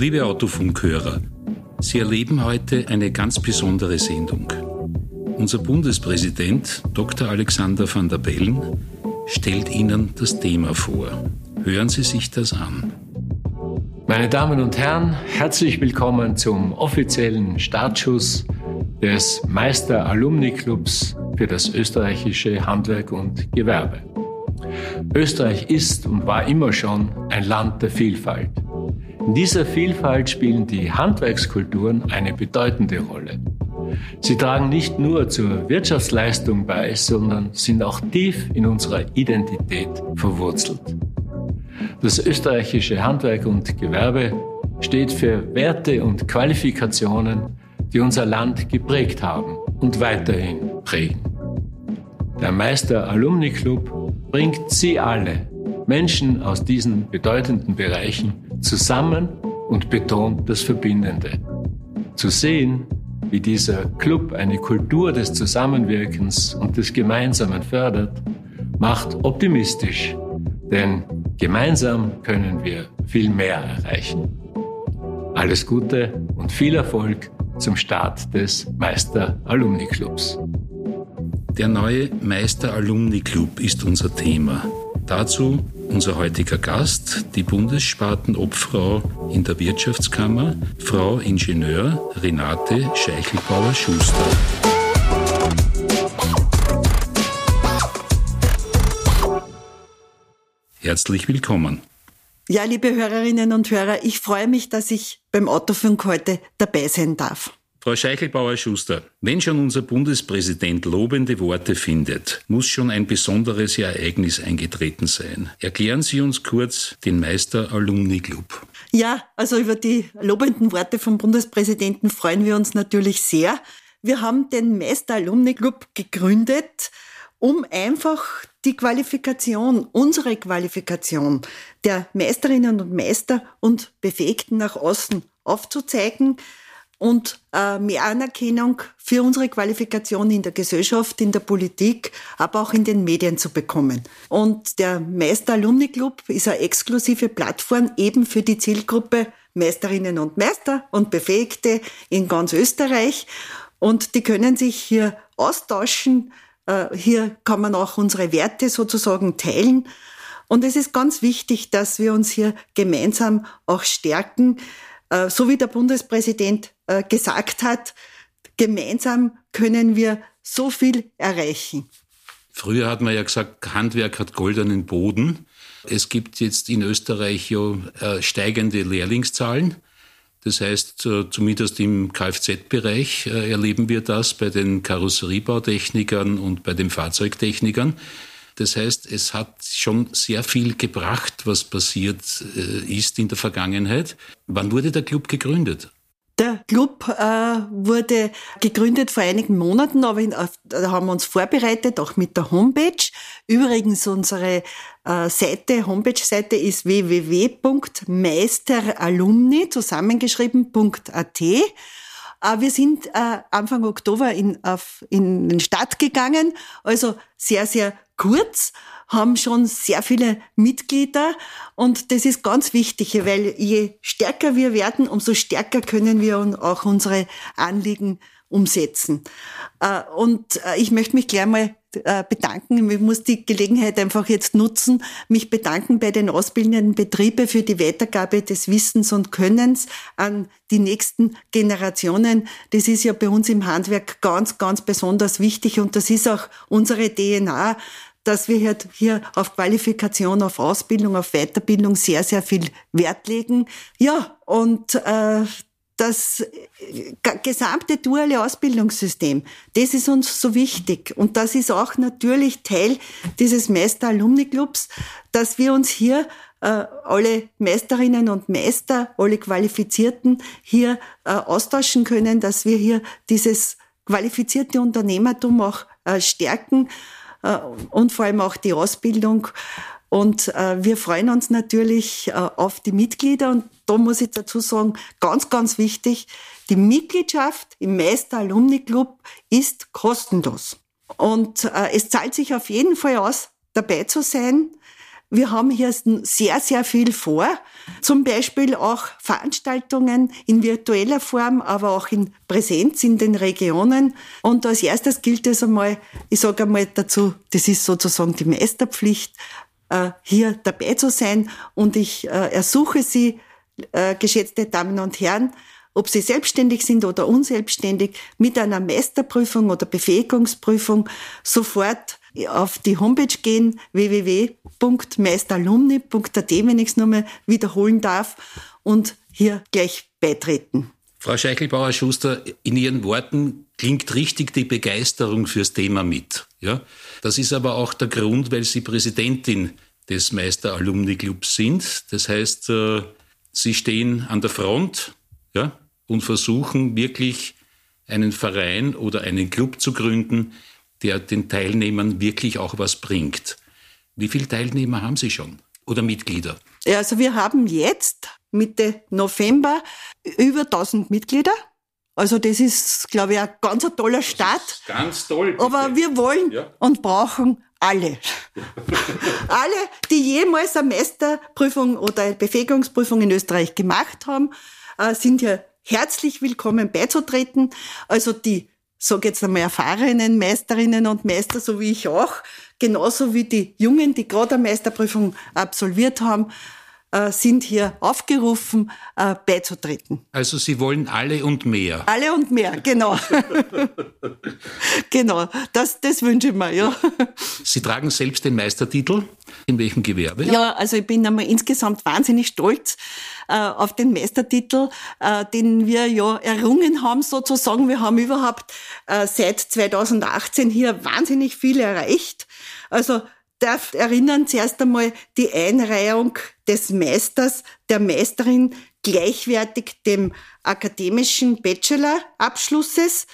Liebe Autofunkhörer, Sie erleben heute eine ganz besondere Sendung. Unser Bundespräsident Dr. Alexander van der Bellen stellt Ihnen das Thema vor. Hören Sie sich das an. Meine Damen und Herren, herzlich willkommen zum offiziellen Startschuss des Meister Alumni Clubs für das österreichische Handwerk und Gewerbe. Österreich ist und war immer schon ein Land der Vielfalt. In dieser Vielfalt spielen die Handwerkskulturen eine bedeutende Rolle. Sie tragen nicht nur zur Wirtschaftsleistung bei, sondern sind auch tief in unserer Identität verwurzelt. Das österreichische Handwerk und Gewerbe steht für Werte und Qualifikationen, die unser Land geprägt haben und weiterhin prägen. Der Meister Alumni Club bringt Sie alle, Menschen aus diesen bedeutenden Bereichen, zusammen und betont das Verbindende. Zu sehen, wie dieser Club eine Kultur des Zusammenwirkens und des Gemeinsamen fördert, macht optimistisch, denn gemeinsam können wir viel mehr erreichen. Alles Gute und viel Erfolg zum Start des Meister Alumni Clubs. Der neue Meister Alumni Club ist unser Thema. Dazu unser heutiger Gast, die Bundesspartenobfrau in der Wirtschaftskammer, Frau Ingenieur Renate Scheichelbauer-Schuster. Herzlich willkommen. Ja, liebe Hörerinnen und Hörer, ich freue mich, dass ich beim Autofunk heute dabei sein darf. Frau Scheichelbauer-Schuster, wenn schon unser Bundespräsident lobende Worte findet, muss schon ein besonderes Ereignis eingetreten sein. Erklären Sie uns kurz den Meister Alumni Club. Ja, also über die lobenden Worte vom Bundespräsidenten freuen wir uns natürlich sehr. Wir haben den Meister Alumni Club gegründet, um einfach die Qualifikation, unsere Qualifikation der Meisterinnen und Meister und Befähigten nach außen aufzuzeigen und äh, mehr Anerkennung für unsere Qualifikation in der Gesellschaft, in der Politik, aber auch in den Medien zu bekommen. Und der Meister Alumni Club ist eine exklusive Plattform eben für die Zielgruppe Meisterinnen und Meister und Befähigte in ganz Österreich. Und die können sich hier austauschen. Äh, hier kann man auch unsere Werte sozusagen teilen. Und es ist ganz wichtig, dass wir uns hier gemeinsam auch stärken. Äh, so wie der Bundespräsident äh, gesagt hat, gemeinsam können wir so viel erreichen. Früher hat man ja gesagt, Handwerk hat goldenen Boden. Es gibt jetzt in Österreich ja äh, steigende Lehrlingszahlen. Das heißt, zumindest im Kfz-Bereich erleben wir das bei den Karosseriebautechnikern und bei den Fahrzeugtechnikern. Das heißt, es hat schon sehr viel gebracht, was passiert äh, ist in der Vergangenheit. Wann wurde der Club gegründet? Der Club äh, wurde gegründet vor einigen Monaten, aber in, da haben wir uns vorbereitet, auch mit der Homepage. Übrigens, unsere äh, Seite, Homepage-Seite ist www.meisteralumni zusammengeschrieben.at. Äh, wir sind äh, Anfang Oktober in, auf, in den Start gegangen, also sehr, sehr kurz, haben schon sehr viele Mitglieder und das ist ganz wichtig, weil je stärker wir werden, umso stärker können wir auch unsere Anliegen umsetzen. Äh, und äh, ich möchte mich gleich mal äh, bedanken. Ich muss die Gelegenheit einfach jetzt nutzen, mich bedanken bei den ausbildenden Betrieben für die Weitergabe des Wissens und Könnens an die nächsten Generationen. Das ist ja bei uns im Handwerk ganz, ganz besonders wichtig und das ist auch unsere DNA, dass wir halt hier auf Qualifikation, auf Ausbildung, auf Weiterbildung sehr, sehr viel Wert legen. Ja, und äh, das äh, gesamte duale Ausbildungssystem, das ist uns so wichtig. Und das ist auch natürlich Teil dieses Meister-Alumni-Clubs, dass wir uns hier äh, alle Meisterinnen und Meister, alle Qualifizierten hier äh, austauschen können, dass wir hier dieses qualifizierte Unternehmertum auch äh, stärken und vor allem auch die Ausbildung. Und äh, wir freuen uns natürlich äh, auf die Mitglieder. Und da muss ich dazu sagen, ganz, ganz wichtig, die Mitgliedschaft im Meister Alumni Club ist kostenlos. Und es zahlt sich auf jeden Fall aus, dabei zu sein. Wir haben hier sehr, sehr viel vor. Zum Beispiel auch Veranstaltungen in virtueller Form, aber auch in Präsenz in den Regionen. Und als erstes gilt es einmal, ich sage einmal dazu, das ist sozusagen die Meisterpflicht, äh, hier dabei zu sein. Und ich äh, ersuche Sie, äh, geschätzte Damen und Herren, ob Sie selbstständig sind oder unselbstständig, mit einer Meisterprüfung oder Befähigungsprüfung sofort auf die Homepage gehen, www.meisteralumni.at, wenn ich es nochmal wiederholen darf, und hier gleich beitreten. Frau Scheichelbauer-Schuster, in Ihren Worten klingt richtig die Begeisterung fürs Thema mit. Ja? Das ist aber auch der Grund, weil Sie Präsidentin des Meister Alumni Clubs sind. Das heißt, äh, Sie stehen an der Front ja, und versuchen wirklich einen Verein oder einen Club zu gründen, der den Teilnehmern wirklich auch was bringt. Wie viele Teilnehmer haben Sie schon oder Mitglieder? Ja, also wir haben jetzt Mitte November über 1000 Mitglieder. Also das ist, glaube ich, ein ganz ein toller Start. Ganz toll. Bitte. Aber wir wollen ja. und brauchen alle. alle, die jemals eine Meisterprüfung oder eine Befähigungsprüfung in Österreich gemacht haben, äh, sind hier herzlich willkommen beizutreten. Also die sage jetzt einmal erfahrenen Meisterinnen und Meister, so wie ich auch, genauso wie die Jungen, die gerade eine Meisterprüfung absolviert haben, äh, sind hier aufgerufen, äh, beizutreten. Also Sie wollen alle und mehr. Alle und mehr, genau. genau, das, das wünsche ich mir, ja. Sie tragen selbst den Meistertitel. In welchem Gewerbe? Ja, also ich bin einmal insgesamt wahnsinnig stolz äh, auf den Meistertitel, äh, den wir ja errungen haben sozusagen. Wir haben überhaupt äh, seit 2018 hier wahnsinnig viel erreicht. Also darf erinnern zuerst einmal die Einreihung des Meisters, der Meisterin gleichwertig dem akademischen Bachelor-Abschlusses,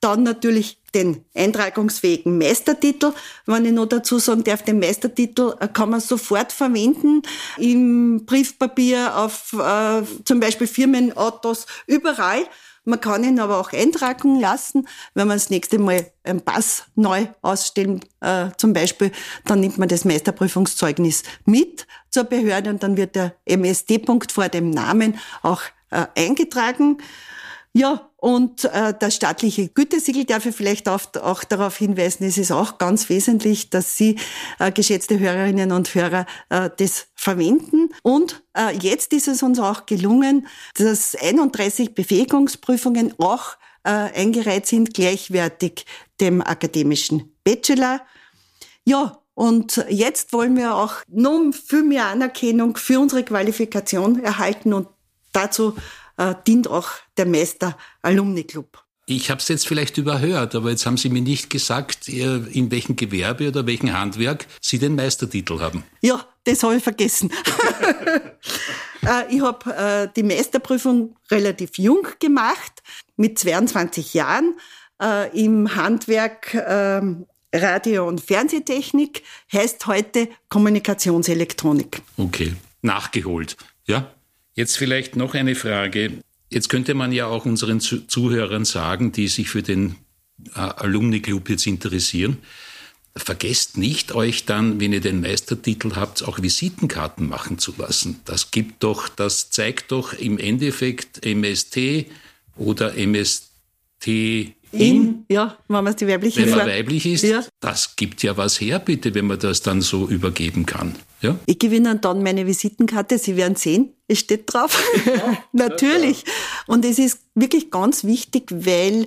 dann natürlich den eintragungsfähigen Meistertitel. Wenn ich noch dazu sagen darf, den Meistertitel äh, kann man sofort verwenden im Briefpapier, auf äh, zum Beispiel Firmenautos, überall. Man kann ihn aber auch eintragen lassen. Wenn man das nächste Mal einen Pass neu ausstellen, äh, zum Beispiel, dann nimmt man das Meisterprüfungszeugnis mit zur Behörde und dann wird der MSD-Punkt vor dem Namen auch äh, eingetragen. Ja, und äh, das staatliche Gütesiegel darf ich vielleicht auch, auch darauf hinweisen, es ist auch ganz wesentlich, dass Sie, äh, geschätzte Hörerinnen und Hörer, äh, das verwenden. Und äh, jetzt ist es uns auch gelungen, dass 31 Befähigungsprüfungen auch äh, eingereiht sind, gleichwertig dem akademischen Bachelor. Ja, und jetzt wollen wir auch noch viel mehr Anerkennung für unsere Qualifikation erhalten und dazu äh, dient auch der Meister Alumni Club. Ich habe es jetzt vielleicht überhört, aber jetzt haben Sie mir nicht gesagt, in welchem Gewerbe oder welchem Handwerk Sie den Meistertitel haben. Ja, das habe ich vergessen. Äh, ich habe äh, die Meisterprüfung relativ jung gemacht, mit 22 Jahren, äh, im Handwerk ähm, Radio- und Fernsehtechnik, heißt heute Kommunikationselektronik. Okay, nachgeholt, ja? Jetzt vielleicht noch eine Frage. Jetzt könnte man ja auch unseren Zuhörern sagen, die sich für den äh, Alumni Club jetzt interessieren, vergesst nicht, euch dann, wenn ihr den Meistertitel habt, auch Visitenkarten machen zu lassen. Das gibt doch, das zeigt doch im Endeffekt MST oder MST in, ja, wenn man die weibliche Wenn man weiblich ist, ja. das gibt ja was her, bitte, wenn man das dann so übergeben kann. Ja? Ich gebe Ihnen dann meine Visitenkarte, Sie werden sehen, es steht drauf. Ja, Natürlich. Und es ist wirklich ganz wichtig, weil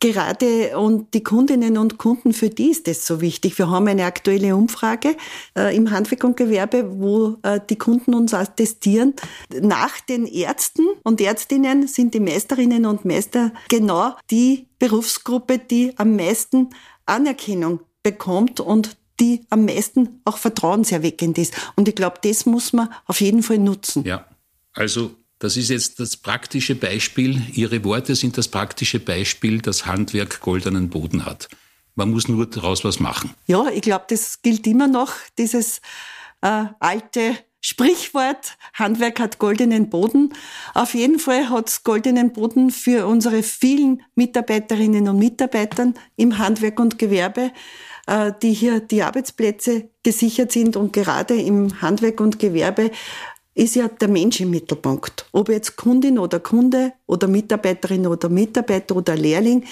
gerade und die Kundinnen und Kunden, für die ist das so wichtig. Wir haben eine aktuelle Umfrage äh, im Handwerk und Gewerbe, wo äh, die Kunden uns attestieren. Nach den Ärzten und Ärztinnen sind die Meisterinnen und Meister genau die Berufsgruppe, die am meisten Anerkennung bekommt und die am meisten auch vertrauenserweckend ist. Und ich glaube, das muss man auf jeden Fall nutzen. Ja, also das ist jetzt das praktische Beispiel. Ihre Worte sind das praktische Beispiel, das Handwerk goldenen Boden hat. Man muss nur daraus was machen. Ja, ich glaube, das gilt immer noch, dieses äh, alte Sprichwort, Handwerk hat goldenen Boden. Auf jeden Fall hat es goldenen Boden für unsere vielen Mitarbeiterinnen und Mitarbeitern im Handwerk und Gewerbe. äh, die hier die Arbeitsplätze gesichert sind und gerade im Handwerk und Gewerbe ist ja der Mensch im Mittelpunkt. Ob jetzt Kundin oder Kunde oder Mitarbeiterin oder Mitarbeiter oder Lehrling,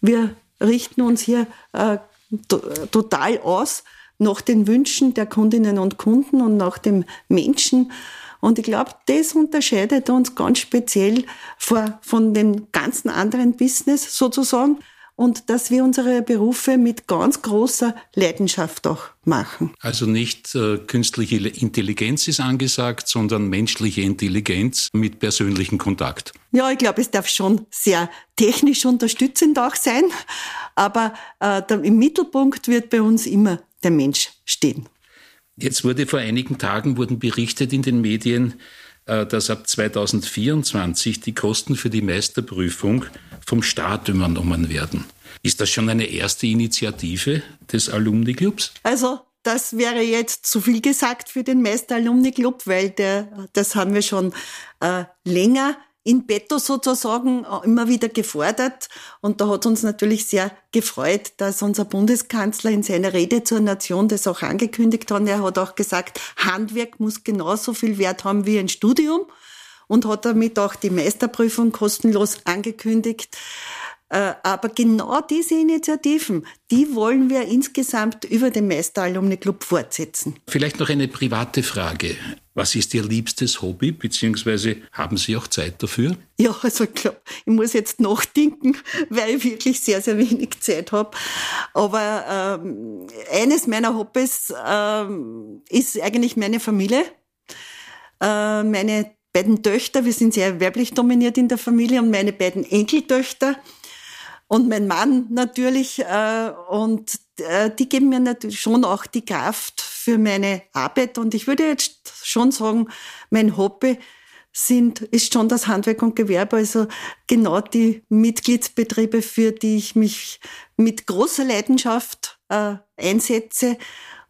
wir richten uns hier äh, total aus nach den Wünschen der Kundinnen und Kunden und nach dem Menschen. Und ich glaube, das unterscheidet uns ganz speziell vor, von dem ganzen anderen Business sozusagen und dass wir unsere Berufe mit ganz großer Leidenschaft auch machen. Also nicht äh, künstliche Intelligenz ist angesagt, sondern menschliche Intelligenz mit persönlichem Kontakt. Ja, ich glaube, es darf schon sehr technisch unterstützend auch sein, aber äh, im Mittelpunkt wird bei uns immer der Mensch stehen. Jetzt wurde vor einigen Tagen wurden berichtet in den Medien, äh, dass ab 2024 die Kosten für die Meisterprüfung vom Staat übernommen werden. Ist das schon eine erste Initiative des Alumni-Clubs? Also das wäre jetzt zu viel gesagt für den Meister-Alumni-Club, weil der, das haben wir schon äh, länger in petto sozusagen äh, immer wieder gefordert. Und da hat uns natürlich sehr gefreut, dass unser Bundeskanzler in seiner Rede zur Nation das auch angekündigt hat. Er hat auch gesagt, Handwerk muss genauso viel Wert haben wie ein Studium und hat damit auch die Meisterprüfung kostenlos angekündigt. Äh, aber genau diese Initiativen, die wollen wir insgesamt über den Meister Alumni Club fortsetzen. Vielleicht noch eine private Frage. Was ist Ihr liebstes Hobby, beziehungsweise haben Sie auch Zeit dafür? Ja, also ich glaube, ich muss jetzt nachdenken, weil ich wirklich sehr, sehr wenig Zeit habe. Aber ähm, eines meiner Hobbys ähm, ist eigentlich meine Familie. Äh, meine beiden Töchter, wir sind sehr werblich dominiert in der Familie, und meine beiden Enkeltöchter und mein Mann natürlich. Äh, und äh, die geben mir natürlich schon auch die Kraft für meine Arbeit. Und ich würde jetzt schon sagen, mein Hobby sind, ist schon das Handwerk und Gewerbe, also genau die Mitgliedsbetriebe, für die ich mich mit großer Leidenschaft äh, einsetze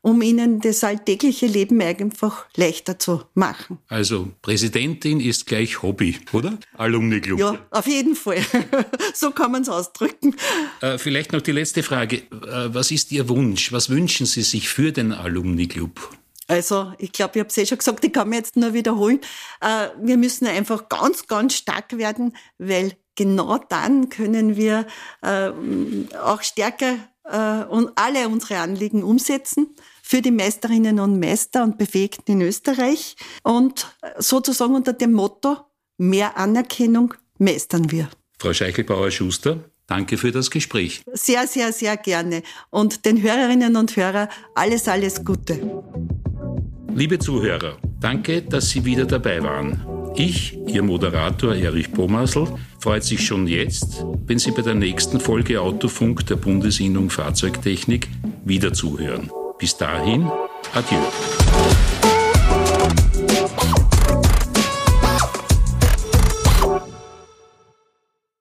um ihnen das alltägliche Leben einfach leichter zu machen. Also Präsidentin ist gleich Hobby, oder? Alumni-Club. Ja, auf jeden Fall. so kann man es ausdrücken. Äh, vielleicht noch die letzte Frage. Äh, was ist Ihr Wunsch? Was wünschen Sie sich für den Alumni-Club? Also ich glaube, ich habe es eh schon gesagt, ich kann mir jetzt nur wiederholen. Äh, wir müssen einfach ganz, ganz stark werden, weil genau dann können wir äh, auch stärker äh, und alle unsere Anliegen umsetzen für die Meisterinnen und Meister und Befähigten in Österreich und sozusagen unter dem Motto mehr Anerkennung meistern wir. Frau Scheichelbauer-Schuster, danke für das Gespräch. Sehr, sehr, sehr gerne. Und den Hörerinnen und Hörern alles, alles Gute. Liebe Zuhörer, danke, dass Sie wieder dabei waren. Ich, Ihr Moderator Erich Pomasl, freut sich schon jetzt, wenn Sie bei der nächsten Folge Autofunk der Bundesinnung Fahrzeugtechnik wieder zuhören. Bis dahin, adieu.